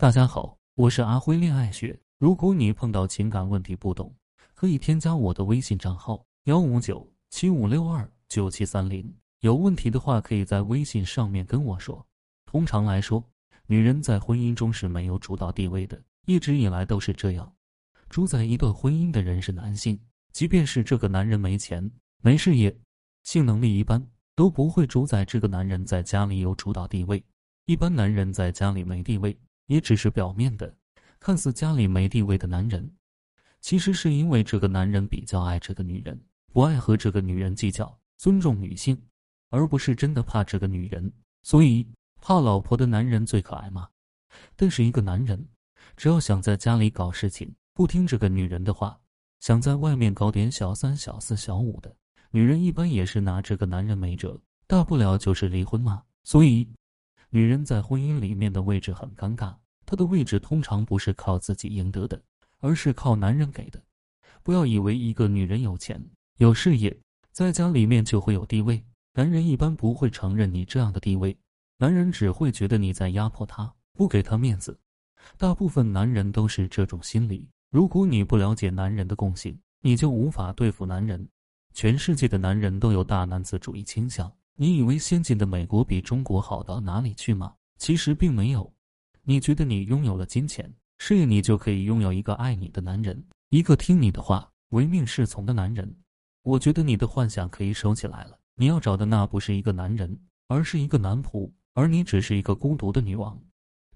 大家好，我是阿辉恋爱学。如果你碰到情感问题不懂，可以添加我的微信账号幺五九七五六二九七三零。有问题的话，可以在微信上面跟我说。通常来说，女人在婚姻中是没有主导地位的，一直以来都是这样。主宰一段婚姻的人是男性，即便是这个男人没钱、没事业、性能力一般，都不会主宰这个男人在家里有主导地位。一般男人在家里没地位。也只是表面的，看似家里没地位的男人，其实是因为这个男人比较爱这个女人，不爱和这个女人计较，尊重女性，而不是真的怕这个女人。所以，怕老婆的男人最可爱吗？但是一个男人，只要想在家里搞事情，不听这个女人的话，想在外面搞点小三、小四、小五的，女人一般也是拿这个男人没辙，大不了就是离婚嘛。所以。女人在婚姻里面的位置很尴尬，她的位置通常不是靠自己赢得的，而是靠男人给的。不要以为一个女人有钱有事业，在家里面就会有地位，男人一般不会承认你这样的地位，男人只会觉得你在压迫他，不给他面子。大部分男人都是这种心理。如果你不了解男人的共性，你就无法对付男人。全世界的男人都有大男子主义倾向。你以为先进的美国比中国好到哪里去吗？其实并没有。你觉得你拥有了金钱、事业，你就可以拥有一个爱你的男人，一个听你的话、唯命是从的男人。我觉得你的幻想可以收起来了。你要找的那不是一个男人，而是一个男仆，而你只是一个孤独的女王。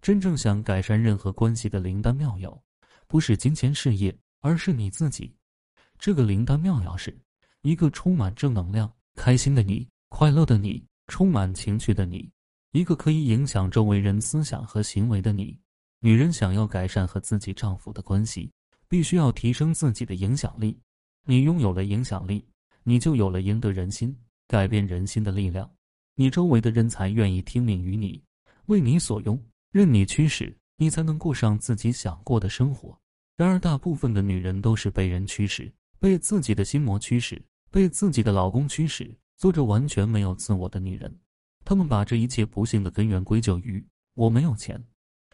真正想改善任何关系的灵丹妙药，不是金钱事业，而是你自己。这个灵丹妙药是一个充满正能量、开心的你。快乐的你，充满情趣的你，一个可以影响周围人思想和行为的你。女人想要改善和自己丈夫的关系，必须要提升自己的影响力。你拥有了影响力，你就有了赢得人心、改变人心的力量。你周围的人才愿意听命于你，为你所用，任你驱使，你才能过上自己想过的生活。然而，大部分的女人都是被人驱使，被自己的心魔驱使，被自己的老公驱使。做着完全没有自我的女人，他们把这一切不幸的根源归咎于我没有钱。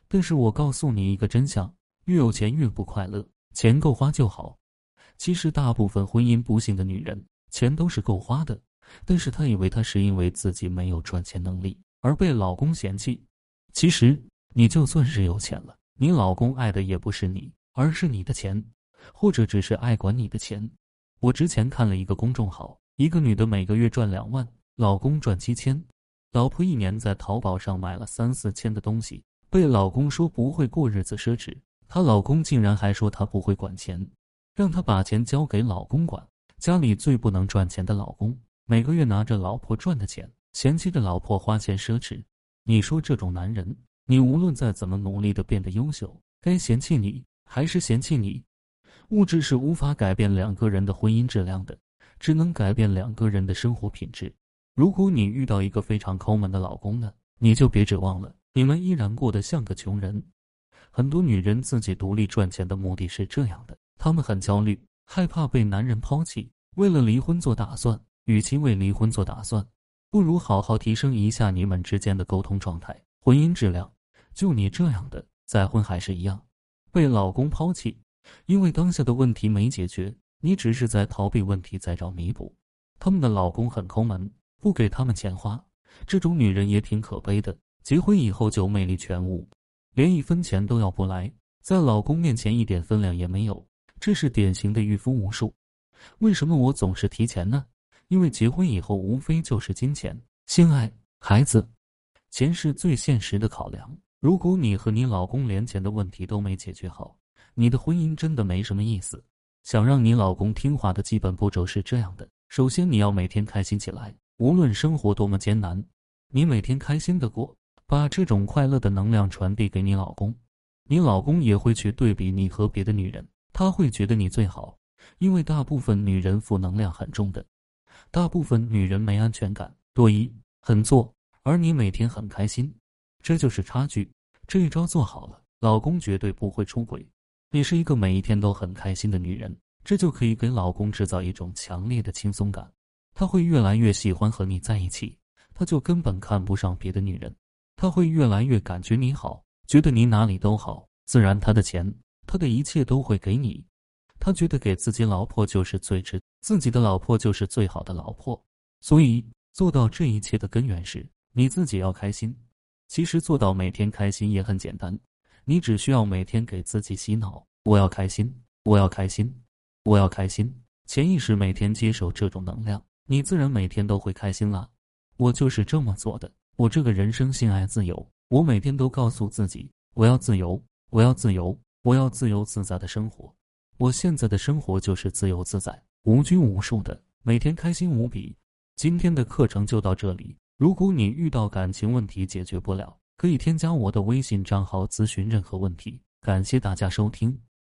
但是我告诉你一个真相：越有钱越不快乐，钱够花就好。其实大部分婚姻不幸的女人，钱都是够花的，但是她以为她是因为自己没有赚钱能力而被老公嫌弃。其实你就算是有钱了，你老公爱的也不是你，而是你的钱，或者只是爱管你的钱。我之前看了一个公众号。一个女的每个月赚两万，老公赚七千，老婆一年在淘宝上买了三四千的东西，被老公说不会过日子奢侈，她老公竟然还说她不会管钱，让她把钱交给老公管。家里最不能赚钱的老公，每个月拿着老婆赚的钱，嫌弃着老婆花钱奢侈。你说这种男人，你无论再怎么努力的变得优秀，该嫌弃你还是嫌弃你？物质是无法改变两个人的婚姻质量的。只能改变两个人的生活品质。如果你遇到一个非常抠门的老公呢，你就别指望了，你们依然过得像个穷人。很多女人自己独立赚钱的目的是这样的：她们很焦虑，害怕被男人抛弃，为了离婚做打算。与其为离婚做打算，不如好好提升一下你们之间的沟通状态、婚姻质量。就你这样的，再婚还是一样，被老公抛弃，因为当下的问题没解决。你只是在逃避问题，在找弥补。他们的老公很抠门，不给他们钱花。这种女人也挺可悲的，结婚以后就魅力全无，连一分钱都要不来，在老公面前一点分量也没有。这是典型的御夫无术。为什么我总是提钱呢？因为结婚以后无非就是金钱、性爱、孩子，钱是最现实的考量。如果你和你老公连钱的问题都没解决好，你的婚姻真的没什么意思。想让你老公听话的基本步骤是这样的：首先，你要每天开心起来，无论生活多么艰难，你每天开心的过，把这种快乐的能量传递给你老公，你老公也会去对比你和别的女人，他会觉得你最好。因为大部分女人负能量很重的，大部分女人没安全感，多疑，很作，而你每天很开心，这就是差距。这一招做好了，老公绝对不会出轨。你是一个每一天都很开心的女人，这就可以给老公制造一种强烈的轻松感，他会越来越喜欢和你在一起，他就根本看不上别的女人，他会越来越感觉你好，觉得你哪里都好，自然他的钱，他的一切都会给你。他觉得给自己老婆就是最值，自己的老婆就是最好的老婆。所以做到这一切的根源是你自己要开心。其实做到每天开心也很简单，你只需要每天给自己洗脑：我要开心，我要开心，我要开心。潜意识每天接受这种能量，你自然每天都会开心了。我就是这么做的。我这个人生性爱自由，我每天都告诉自己：我要自由，我要自由，我要自由自在的生活。我现在的生活就是自由自在、无拘无束的，每天开心无比。今天的课程就到这里。如果你遇到感情问题解决不了，可以添加我的微信账号咨询任何问题。感谢大家收听。